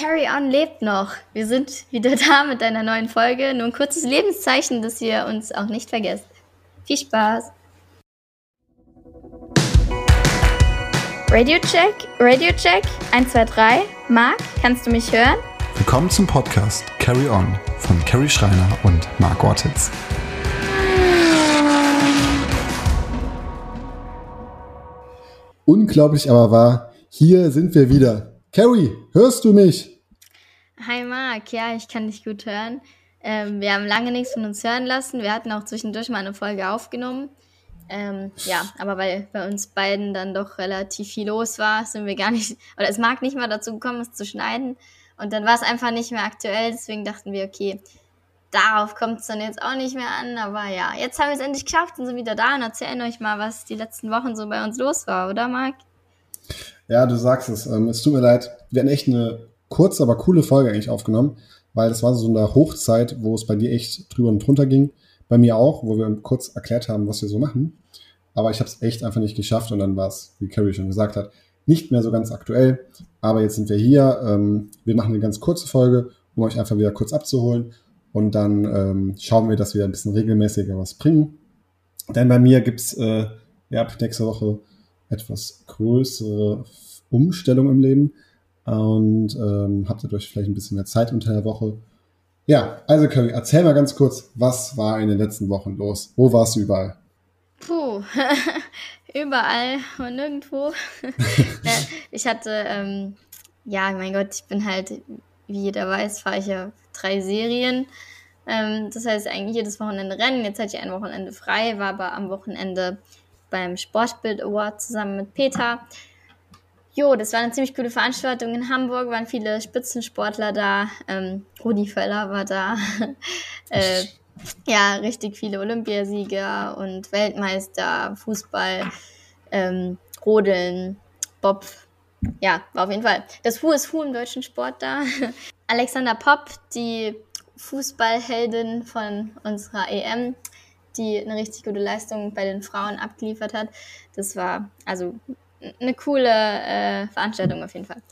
Carry On lebt noch. Wir sind wieder da mit einer neuen Folge. Nur ein kurzes Lebenszeichen, dass ihr uns auch nicht vergesst. Viel Spaß! Radio Check, Radio Check, 1, 2, 3. Marc, kannst du mich hören? Willkommen zum Podcast Carry On von Carrie Schreiner und Marc Ortiz. Unglaublich aber wahr, hier sind wir wieder. Carrie, hörst du mich? Hi Marc, ja, ich kann dich gut hören. Ähm, wir haben lange nichts von uns hören lassen. Wir hatten auch zwischendurch mal eine Folge aufgenommen. Ähm, ja, aber weil bei uns beiden dann doch relativ viel los war, sind wir gar nicht, oder es mag nicht mal dazu gekommen, es zu schneiden. Und dann war es einfach nicht mehr aktuell, deswegen dachten wir, okay, darauf kommt es dann jetzt auch nicht mehr an. Aber ja, jetzt haben wir es endlich geschafft und sind wieder da und erzählen euch mal, was die letzten Wochen so bei uns los war, oder Marc? Ja, du sagst es. Ähm, es tut mir leid. Wir haben echt eine kurze, aber coole Folge eigentlich aufgenommen, weil das war so eine Hochzeit, wo es bei dir echt drüber und drunter ging. Bei mir auch, wo wir kurz erklärt haben, was wir so machen. Aber ich habe es echt einfach nicht geschafft und dann war es, wie Carrie schon gesagt hat, nicht mehr so ganz aktuell. Aber jetzt sind wir hier. Ähm, wir machen eine ganz kurze Folge, um euch einfach wieder kurz abzuholen. Und dann ähm, schauen wir, dass wir ein bisschen regelmäßiger was bringen. Denn bei mir gibt's äh, ja, ab nächste Woche etwas größere Umstellung im Leben und ähm, habt dadurch vielleicht ein bisschen mehr Zeit unter der Woche. Ja, also Curry, erzähl mal ganz kurz, was war in den letzten Wochen los? Wo warst du überall? Puh, überall und nirgendwo. ich hatte, ähm, ja, mein Gott, ich bin halt, wie jeder weiß, fahre ich ja drei Serien. Ähm, das heißt eigentlich jedes Wochenende Rennen. Jetzt hatte ich ein Wochenende frei, war aber am Wochenende beim Sportbild Award zusammen mit Peter. Jo, das war eine ziemlich coole Veranstaltung in Hamburg, waren viele Spitzensportler da. Ähm, Rudi Völler war da. äh, ja, richtig viele Olympiasieger und Weltmeister, Fußball, ähm, Rodeln, Bob. Ja, war auf jeden Fall das Who is Who im deutschen Sport da. Alexander Popp, die Fußballheldin von unserer EM, die eine richtig gute Leistung bei den Frauen abgeliefert hat. Das war also eine coole äh, Veranstaltung auf jeden Fall.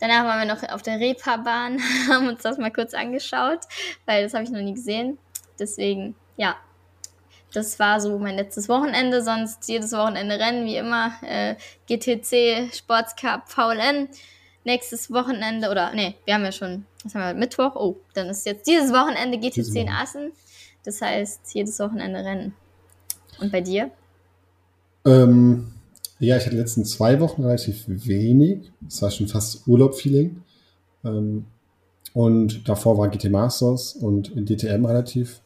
Danach waren wir noch auf der Reeperbahn, haben uns das mal kurz angeschaut, weil das habe ich noch nie gesehen. Deswegen, ja, das war so mein letztes Wochenende. Sonst jedes Wochenende Rennen, wie immer. Äh, GTC, Sports Cup, VLN. Nächstes Wochenende, oder nee, wir haben ja schon, was haben wir, Mittwoch? Oh, dann ist jetzt dieses Wochenende GTC in Assen. Das heißt, jedes Wochenende Rennen. Und bei dir? Ähm, ja, ich hatte die letzten zwei Wochen relativ wenig. Es war schon fast Urlaub-Feeling. Ähm, und davor war GT Masters und DTM relativ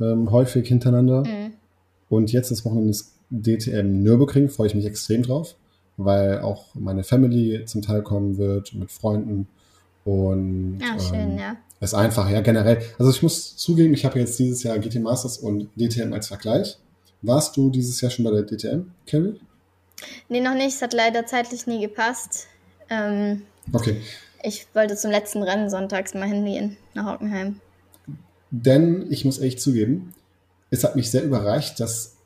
ähm, häufig hintereinander. Mhm. Und jetzt das Wochenende ist DTM Nürburgring, freue ich mich extrem drauf, weil auch meine Family zum Teil kommen wird mit Freunden. Und ja, schön, ähm, ja. Ist einfach, ja, generell. Also ich muss zugeben, ich habe jetzt dieses Jahr GT Masters und DTM als Vergleich. Warst du dieses Jahr schon bei der DTM, Carrie? Nee, noch nicht. Es hat leider zeitlich nie gepasst. Ähm, okay. Ich wollte zum letzten Rennen sonntags mal hingehen nach Hockenheim. Denn ich muss echt zugeben, es hat mich sehr überrascht, dass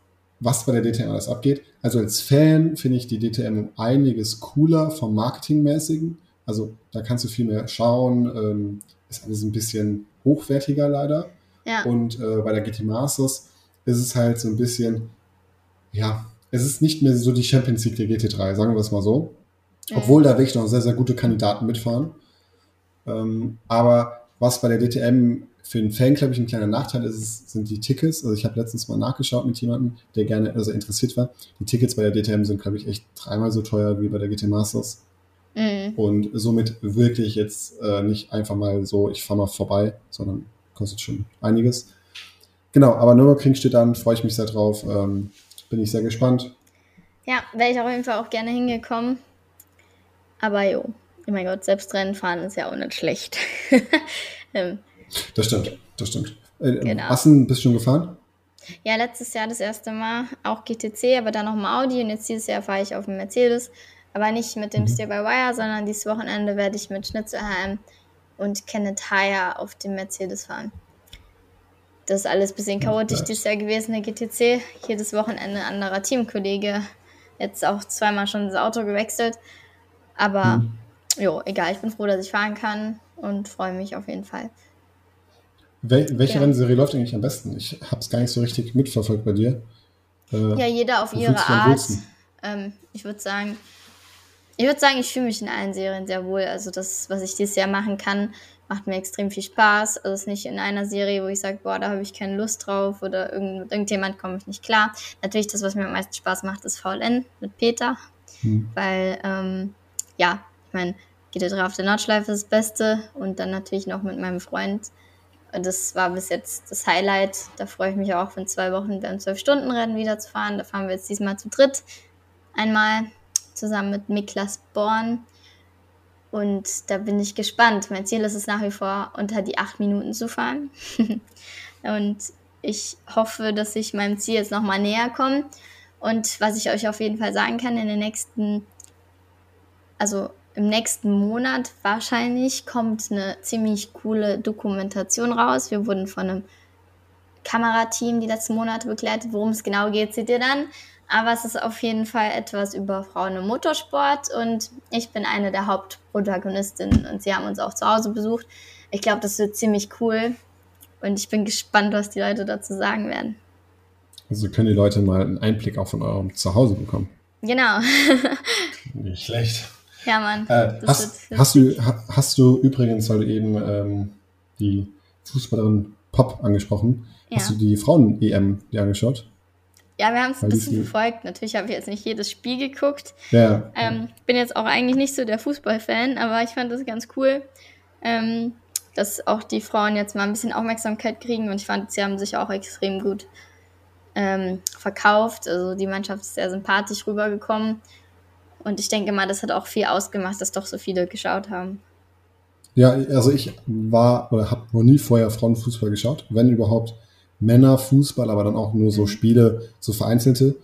was bei der DTM alles abgeht. Also als Fan finde ich die DTM um einiges cooler vom Marketingmäßigen. Also da kannst du viel mehr schauen. Ähm, ist alles ein bisschen hochwertiger leider. Ja. Und äh, bei der GT Masters ist es halt so ein bisschen, ja, es ist nicht mehr so die Champions League der GT3, sagen wir es mal so. Mhm. Obwohl da wirklich noch sehr, sehr gute Kandidaten mitfahren. Ähm, aber was bei der DTM für einen Fan, glaube ich, ein kleiner Nachteil ist, sind die Tickets. Also ich habe letztens mal nachgeschaut mit jemandem, der gerne, also interessiert war. Die Tickets bei der DTM sind, glaube ich, echt dreimal so teuer wie bei der GT Masters. Mhm. Und somit wirklich jetzt äh, nicht einfach mal so, ich fahre mal vorbei, sondern kostet schon einiges. Genau, aber Nürburgring steht an, freue ich mich sehr drauf. Ähm, bin ich sehr gespannt. Ja, wäre ich auf jeden Fall auch gerne hingekommen. Aber jo, oh mein Gott, selbst Rennen fahren ist ja auch nicht schlecht. ähm, das stimmt, das stimmt. Äh, genau. Assen bist du schon gefahren? Ja, letztes Jahr das erste Mal auch GTC, aber dann noch mal Audi und jetzt dieses Jahr fahre ich auf dem Mercedes. Aber nicht mit dem mhm. Steer by Wire, sondern dieses Wochenende werde ich mit Schnitzelheim und Kenneth Hire auf dem Mercedes fahren. Das ist alles ein bisschen chaotisch dieses Jahr gewesen, der GTC. Jedes Wochenende ein anderer Teamkollege. Jetzt auch zweimal schon das Auto gewechselt. Aber mhm. jo, egal, ich bin froh, dass ich fahren kann und freue mich auf jeden Fall. Wel welche ja. Rennserie läuft eigentlich am besten? Ich habe es gar nicht so richtig mitverfolgt bei dir. Äh, ja, jeder auf ihre Art. Ähm, ich würde sagen, ich würde sagen, ich fühle mich in allen Serien sehr wohl. Also das, was ich dieses Jahr machen kann, macht mir extrem viel Spaß. Also es ist nicht in einer Serie, wo ich sage, boah, da habe ich keine Lust drauf oder irgend, mit irgendjemand komme ich nicht klar. Natürlich, das, was mir am meisten Spaß macht, ist VLN mit Peter. Hm. Weil, ähm, ja, ich meine, GT3 auf der Nordschleife ist das Beste und dann natürlich noch mit meinem Freund. Das war bis jetzt das Highlight. Da freue ich mich auch, in zwei Wochen beim 12-Stunden-Rennen wieder zu fahren. Da fahren wir jetzt diesmal zu dritt einmal zusammen mit Miklas Born. Und da bin ich gespannt. Mein Ziel ist es nach wie vor, unter die acht Minuten zu fahren. und ich hoffe, dass ich meinem Ziel jetzt nochmal näher komme. Und was ich euch auf jeden Fall sagen kann, in den nächsten, also im nächsten Monat wahrscheinlich kommt eine ziemlich coole Dokumentation raus. Wir wurden von einem Kamerateam die letzten Monate begleitet. Worum es genau geht, seht ihr dann. Aber es ist auf jeden Fall etwas über Frauen im Motorsport und ich bin eine der Hauptprotagonistinnen und sie haben uns auch zu Hause besucht. Ich glaube, das wird ziemlich cool und ich bin gespannt, was die Leute dazu sagen werden. Also können die Leute mal einen Einblick auch von eurem Zuhause bekommen. Genau. Nicht schlecht. Ja, Mann. Äh, hast, hast, du, hast du übrigens, weil du eben ähm, die Fußballerin Pop angesprochen, ja. hast du die Frauen-EM dir angeschaut? Ja, wir haben es ein bisschen verfolgt. Natürlich habe ich jetzt nicht jedes Spiel geguckt. Ja. Ähm, bin jetzt auch eigentlich nicht so der Fußballfan, aber ich fand das ganz cool, ähm, dass auch die Frauen jetzt mal ein bisschen Aufmerksamkeit kriegen und ich fand, sie haben sich auch extrem gut ähm, verkauft. Also die Mannschaft ist sehr sympathisch rübergekommen und ich denke mal, das hat auch viel ausgemacht, dass doch so viele geschaut haben. Ja, also ich war oder habe noch nie vorher Frauenfußball geschaut, wenn überhaupt Männerfußball, aber dann auch nur so mhm. Spiele, so vereinzelte.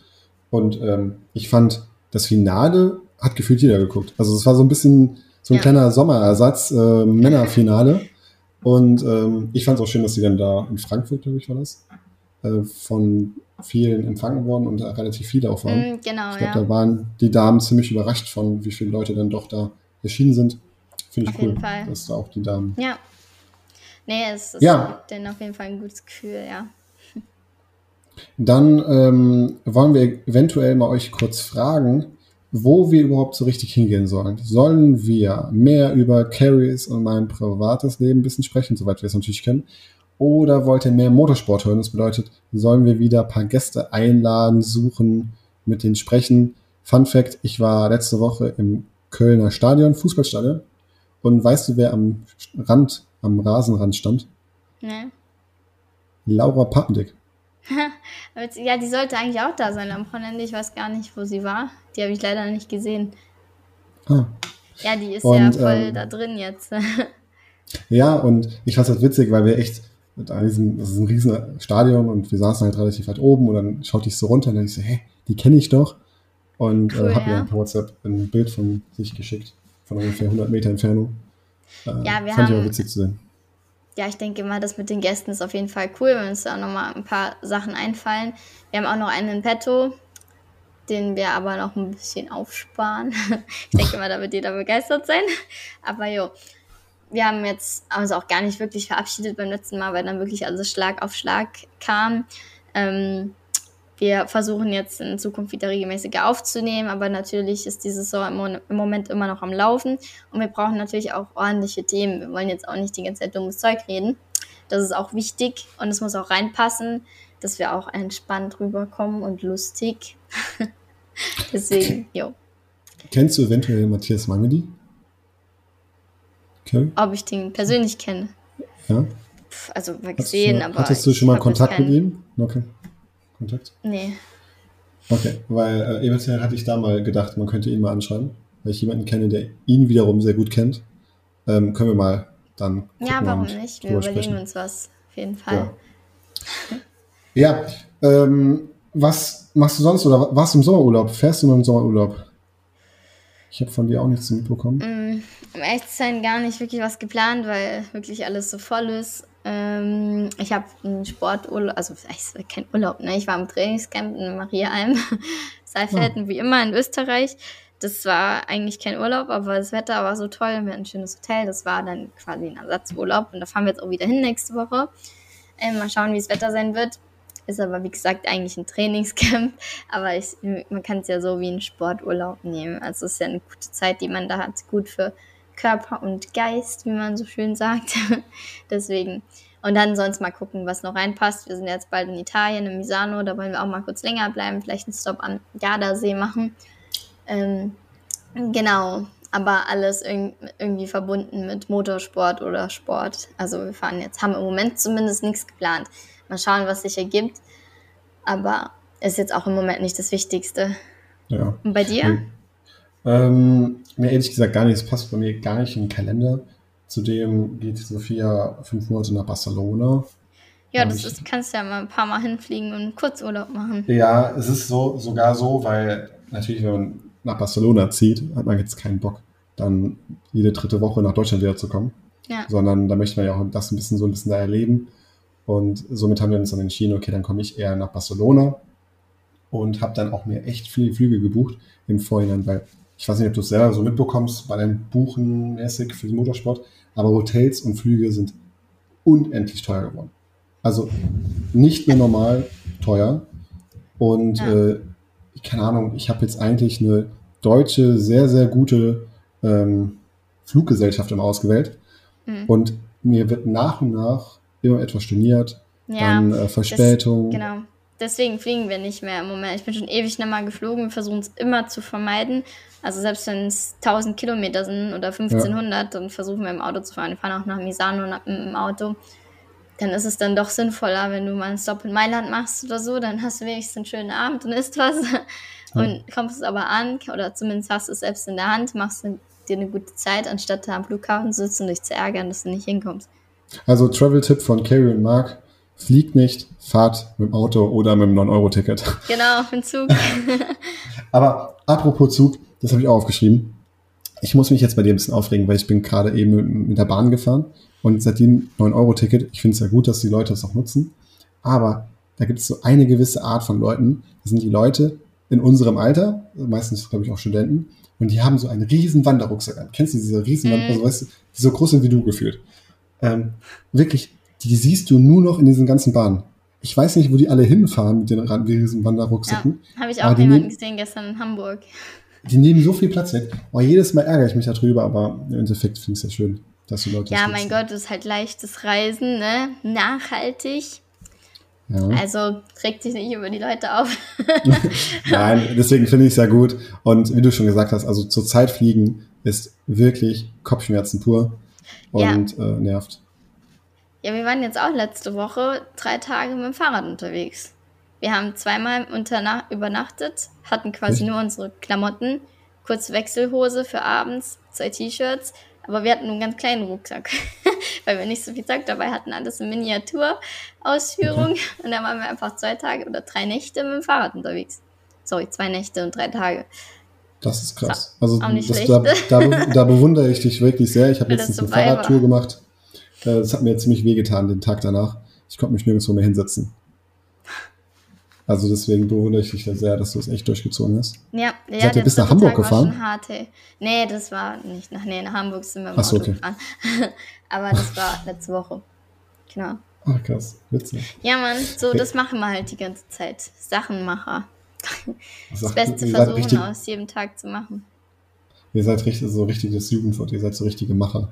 Und ähm, ich fand, das Finale hat gefühlt jeder geguckt. Also es war so ein bisschen so ein ja. kleiner Sommerersatz, äh, Männerfinale. Und ähm, ich fand es auch schön, dass sie dann da in Frankfurt, glaube ich, war das, äh, von vielen empfangen worden und relativ viele auch waren. Mm, genau, ich glaube, ja. da waren die Damen ziemlich überrascht von, wie viele Leute dann doch da erschienen sind. Finde ich auf cool, dass da auch die Damen ja. Nee, es, es ja. gibt denen auf jeden Fall ein gutes Gefühl, ja. Dann ähm, wollen wir eventuell mal euch kurz fragen, wo wir überhaupt so richtig hingehen sollen. Sollen wir mehr über Carries und mein privates Leben ein bisschen sprechen, soweit wir es natürlich kennen? Oder wollt ihr mehr Motorsport hören? Das bedeutet, sollen wir wieder ein paar Gäste einladen, suchen, mit denen sprechen? Fun Fact, ich war letzte Woche im Kölner Stadion, Fußballstadion. Und weißt du, wer am Rand am Rasenrand stand? Ne. Laura Pappendick. ja, die sollte eigentlich auch da sein am Wochenende. Ich weiß gar nicht, wo sie war. Die habe ich leider nicht gesehen. Ah. Ja, die ist und, ja voll ähm, da drin jetzt. ja, und ich fand es halt witzig, weil wir echt mit diesem, das ist ein riesen Stadion und wir saßen halt relativ weit oben und dann schaute ich so runter und dann ich so, hä, die kenne ich doch. Und äh, cool, äh, habe ja. ihr per WhatsApp ein Bild von sich geschickt, von ungefähr 100 Meter Entfernung. Äh, ja, wir fand haben, ich auch witzig zu sehen. Ja, ich denke mal, das mit den Gästen ist auf jeden Fall cool, wenn uns da auch nochmal ein paar Sachen einfallen. Wir haben auch noch einen in petto, den wir aber noch ein bisschen aufsparen. ich denke mal, da wird jeder begeistert sein. Aber jo, wir haben jetzt uns auch gar nicht wirklich verabschiedet beim letzten Mal, weil dann wirklich alles Schlag auf Schlag kam. Ähm, wir versuchen jetzt in Zukunft wieder regelmäßiger aufzunehmen, aber natürlich ist die Saison im Moment immer noch am Laufen und wir brauchen natürlich auch ordentliche Themen. Wir wollen jetzt auch nicht die ganze Zeit dummes Zeug reden. Das ist auch wichtig und es muss auch reinpassen, dass wir auch entspannt rüberkommen und lustig. Deswegen, jo. Kennst du eventuell Matthias Mangeli? Okay. Ob ich den persönlich kenne? Ja. Also gesehen, du, aber. Hattest du schon mal Kontakt mit ihm? Okay. Kontakt? Nee. Okay, weil äh, eventuell hatte ich da mal gedacht, man könnte ihn mal anschreiben, weil ich jemanden kenne, der ihn wiederum sehr gut kennt. Ähm, können wir mal dann. Ja, warum nicht? Wir überlegen sprechen. uns was, auf jeden Fall. Ja, ja ähm, was machst du sonst oder warst du im Sommerurlaub? Fährst du noch im Sommerurlaub? Ich habe von dir auch nichts mitbekommen. Mm, um echt zu sein, gar nicht wirklich was geplant, weil wirklich alles so voll ist. Ähm, ich habe einen Sporturlaub, also kein Urlaub, ne? Ich war im Trainingscamp in Mariaheim, Saalfelden, ja. wie immer in Österreich. das war eigentlich kein Urlaub, aber das Wetter war so toll. Wir hatten ein schönes Hotel. Das war dann quasi ein Ersatzurlaub. Und da fahren wir jetzt auch wieder hin nächste Woche. Ähm, mal schauen, wie das Wetter sein wird. Ist aber, wie gesagt, eigentlich ein Trainingscamp. Aber ich, man kann es ja so wie einen Sporturlaub nehmen. Also es ist ja eine gute Zeit, die man da hat. Gut für Körper und Geist, wie man so schön sagt. Deswegen. Und dann sonst mal gucken, was noch reinpasst. Wir sind jetzt bald in Italien, in Misano. Da wollen wir auch mal kurz länger bleiben. Vielleicht einen Stop am Gardasee machen. Ähm, genau, aber alles irg irgendwie verbunden mit Motorsport oder Sport. Also wir fahren jetzt, haben im Moment zumindest nichts geplant. Mal schauen, was sich ergibt. Aber ist jetzt auch im Moment nicht das Wichtigste. Ja. Und bei dir? Ähm, mir ehrlich gesagt gar nicht. Es passt bei mir gar nicht in den Kalender. Zudem geht Sophia fünf Monate nach Barcelona. Ja, das ist, kannst ja mal ein paar Mal hinfliegen und einen Kurzurlaub machen. Ja, es ist so sogar so, weil natürlich, wenn man nach Barcelona zieht, hat man jetzt keinen Bock, dann jede dritte Woche nach Deutschland wieder zu kommen. Ja. Sondern da möchte man ja auch das ein bisschen so ein bisschen da erleben. Und somit haben wir uns dann entschieden, okay, dann komme ich eher nach Barcelona und habe dann auch mir echt viele Flüge gebucht im Vorhinein, weil ich weiß nicht, ob du es selber so mitbekommst bei deinem Buchen mäßig für den Motorsport, aber Hotels und Flüge sind unendlich teuer geworden. Also nicht mehr normal teuer. Und Ja. äh, keine Ahnung, ich habe jetzt eigentlich eine deutsche, sehr, sehr gute ähm, Fluggesellschaft immer ausgewählt. Mhm. Und mir wird nach und nach immer etwas storniert, Ja, dann äh, Verspätung. Genau. Deswegen fliegen wir nicht mehr im Moment. Ich bin schon ewig nicht mal geflogen. Wir versuchen es immer zu vermeiden. Also selbst wenn es 1000 Kilometer sind oder 1500, dann versuchen wir im Auto zu fahren. Wir fahren auch nach Misano im Auto. Dann ist es dann doch sinnvoller, wenn du mal einen Stop in Mailand machst oder so. Dann hast du wenigstens einen schönen Abend und isst was. Und kommst es aber an, oder zumindest hast du es selbst in der Hand, machst dir eine gute Zeit, anstatt da am Flughafen zu sitzen und dich zu ärgern, dass du nicht hinkommst. Also Travel-Tipp von Carrie und Mark. Fliegt nicht, fahrt mit dem Auto oder mit dem 9-Euro-Ticket. Genau, auf den Zug. Aber apropos Zug, das habe ich auch aufgeschrieben. Ich muss mich jetzt bei dir ein bisschen aufregen, weil ich bin gerade eben mit, der Bahn gefahren und seitdem 9-Euro-Ticket, ich finde es ja gut, dass die Leute das auch nutzen, aber da gibt es so eine gewisse Art von Leuten, das sind die Leute in unserem Alter, meistens glaube ich auch Studenten, und die haben so einen riesen Wanderrucksack an. Kennst du diese riesen Mhm. Wanderrucksack, weißt du, die so groß sind wie du gefühlt? Ähm, wirklich, die siehst du nur noch in diesen ganzen Bahnen. Ich weiß nicht, wo die alle hinfahren mit den ran- riesen Ja, Wanderrucksäcken. habe ich auch jemanden gesehen gestern in Hamburg. Die nehmen so viel Platz weg. Oh, jedes Mal ärgere ich mich darüber, aber im Endeffekt finde ich es ja schön, dass die Leute Ja, mein. Gott, das ist halt leichtes Reisen, ne? Nachhaltig. Ja. Also reg dich nicht über die Leute auf. Nein, deswegen finde ich es ja gut. Und wie du schon gesagt hast, also zur Zeit fliegen ist wirklich Kopfschmerzen pur Ja. und äh, nervt. Ja, wir waren jetzt auch letzte Woche drei Tage mit dem Fahrrad unterwegs. Wir haben zweimal übernachtet, hatten quasi nur unsere Klamotten, kurze Wechselhose für abends, zwei T-Shirts, aber wir hatten nur einen ganz kleinen Rucksack, weil wir nicht so viel Zeug dabei hatten, alles in Miniaturausführung. Und dann waren wir einfach zwei Tage oder drei Nächte mit dem Fahrrad unterwegs. Sorry, zwei Nächte und drei Tage. Das ist krass. Also auch nicht das, da, da, da bewundere ich dich wirklich sehr. Ich habe letztens eine Fahrradtour war. gemacht. Äh, Das hat mir ziemlich wehgetan den Tag danach. Ich konnte mich nirgendwo mehr hinsetzen. Also deswegen bewundere ich dich da sehr, dass du es echt durchgezogen hast. Ja, ja Seid ihr bis nach Hamburg Tag war gefahren? schon hart, ey. Nee, das war nicht nach, nee, nach Hamburg sind wir im Ach so, Auto okay. gefahren. Aber das war letzte Woche. Genau. Ach krass, witzig. Ja, Mann, so, Okay. das machen wir halt die ganze Zeit. Sachenmacher. Das Sagt, Beste versuchen richtig, aus jedem Tag zu machen. ihr seid richtig, so richtiges Jugendwort, ihr seid so richtige Macher.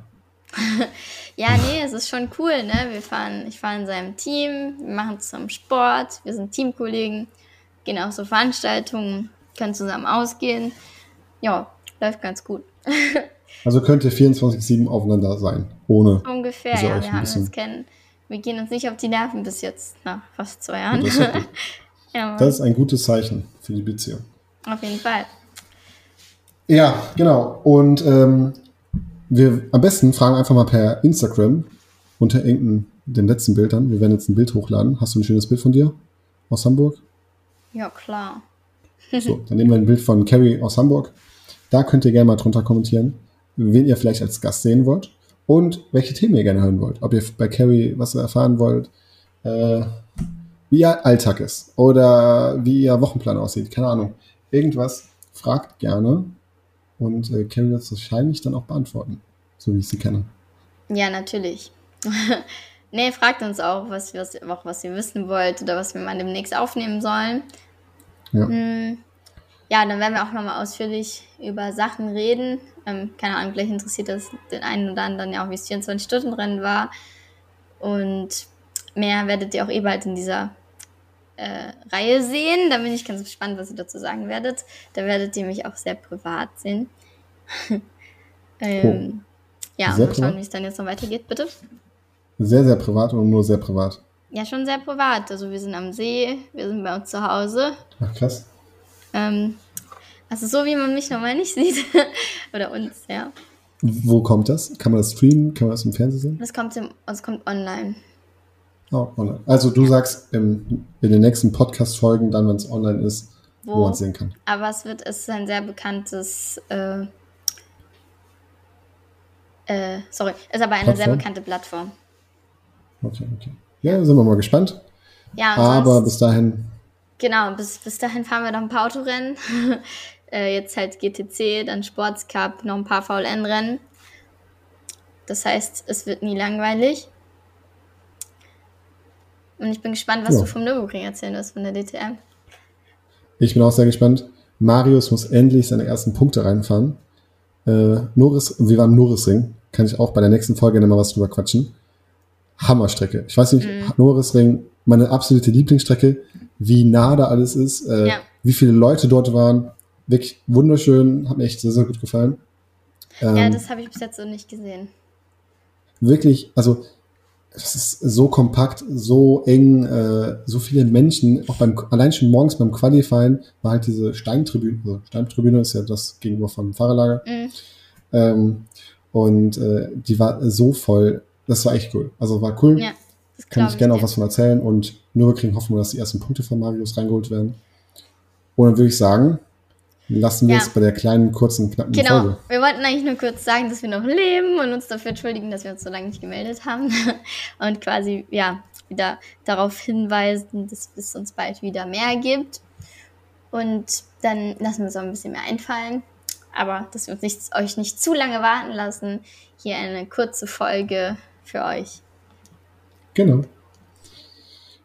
Ja, nee, es ist schon cool, ne? Wir fahren, ich fahre in seinem Team, wir machen zusammen Sport, wir sind Teamkollegen, gehen auch so Veranstaltungen, können zusammen ausgehen. Ja, läuft ganz gut. Also könnt ihr 24-7 aufeinander sein, ohne. Ungefähr, Also ja. Wir haben uns kennen. Wir gehen uns nicht auf die Nerven bis jetzt, nach fast zwei Jahren. Das ist, ja, das ist ein gutes Zeichen für die Beziehung. auf jeden Fall. Ja, genau. Und ähm, wir am besten fragen einfach mal per Instagram unter irgendeinem den letzten Bild dann. Wir werden jetzt ein Bild hochladen. Hast du ein schönes Bild von dir aus Hamburg? Ja, klar. So, dann nehmen wir ein Bild von Carrie aus Hamburg. Da könnt ihr gerne mal drunter kommentieren, wen ihr vielleicht als Gast sehen wollt und welche Themen ihr gerne hören wollt. Ob ihr bei Carrie was erfahren wollt, äh, wie ihr Alltag ist oder wie ihr Wochenplan aussieht. Keine Ahnung. Irgendwas. Fragt gerne und äh, Carrie wird es wahrscheinlich dann auch beantworten, so wie ich sie kenne. Ja, natürlich. nee, fragt uns auch, was, was, auch, was ihr wissen wollt oder was wir mal demnächst aufnehmen sollen. Ja. Hm, ja, dann werden wir auch nochmal ausführlich über Sachen reden. Ähm, keine Ahnung, vielleicht interessiert das den einen oder anderen ja auch, wie es 24-Stunden-Rennen war. Und mehr werdet ihr auch eh bald in dieser äh, Reihe sehen. Da bin ich ganz gespannt, was ihr dazu sagen werdet. Da werdet ihr mich auch sehr privat sehen. ähm, oh. Ja, sehr und mal schauen, wie es dann jetzt noch weitergeht, bitte. Sehr, sehr privat oder nur sehr privat? Ja, schon sehr privat. Also wir sind am See, wir sind bei uns zu Hause. Ach, krass. Ähm, also so wie man mich normal nicht sieht. Oder uns, ja. Wo kommt das? Kann man das streamen? Kann man das im Fernsehen sehen? Das kommt, im, das kommt online. Oh. Also du sagst im, in den nächsten Podcast-Folgen, dann, wenn es online ist, wo, wo man es sehen kann. Aber es wird, es ist ein sehr bekanntes, äh, äh, sorry, ist aber eine Plattform? sehr bekannte Plattform. Okay, okay. Ja, sind wir mal gespannt. Ja, aber bis dahin Genau, bis, bis dahin fahren wir noch ein paar Autorennen. äh, jetzt halt GTC, dann Sportscup, noch ein paar VLN-Rennen. Das heißt, es wird nie langweilig. Und ich bin gespannt, was ja. du vom Nürburgring erzählen wirst, von der DTM. Ich bin auch sehr gespannt. Marius muss endlich seine ersten Punkte reinfahren. Äh, Norris, wir waren Norrisring. Kann ich auch bei der nächsten Folge nochmal was drüber quatschen. Hammerstrecke. Ich weiß nicht, mm. Norrisring, meine absolute Lieblingsstrecke wie nah da alles ist, äh, ja. wie viele Leute dort waren. Wirklich wunderschön, hat mir echt sehr, sehr gut gefallen. Ähm, ja, das habe ich bis jetzt so nicht gesehen. Wirklich, also es ist so kompakt, so eng, äh, so viele Menschen, auch beim, allein schon morgens beim Qualifying war halt diese Steintribüne, also Steintribüne ist ja das gegenüber vom Fahrerlager. Mhm. Ähm, und äh, die war so voll, das war echt cool. Also war cool. Ja. Kann ich gerne auch was von erzählen und nur kriegen hoffen wir, dass die ersten Punkte von Marius reingeholt werden. Und dann würde ich sagen, lassen wir ja. es bei der kleinen, kurzen, knappen genau. Folge. Wir wollten eigentlich nur kurz sagen, dass wir noch leben und uns dafür entschuldigen, dass wir uns so lange nicht gemeldet haben. und quasi, ja, wieder darauf hinweisen, dass es uns bald wieder mehr gibt. Und dann lassen wir uns auch ein bisschen mehr einfallen. Aber dass wir uns nicht, euch nicht zu lange warten lassen. Hier eine kurze Folge für euch. Genau.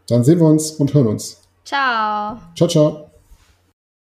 Dann sehen wir uns und hören uns. Ciao. Ciao, ciao.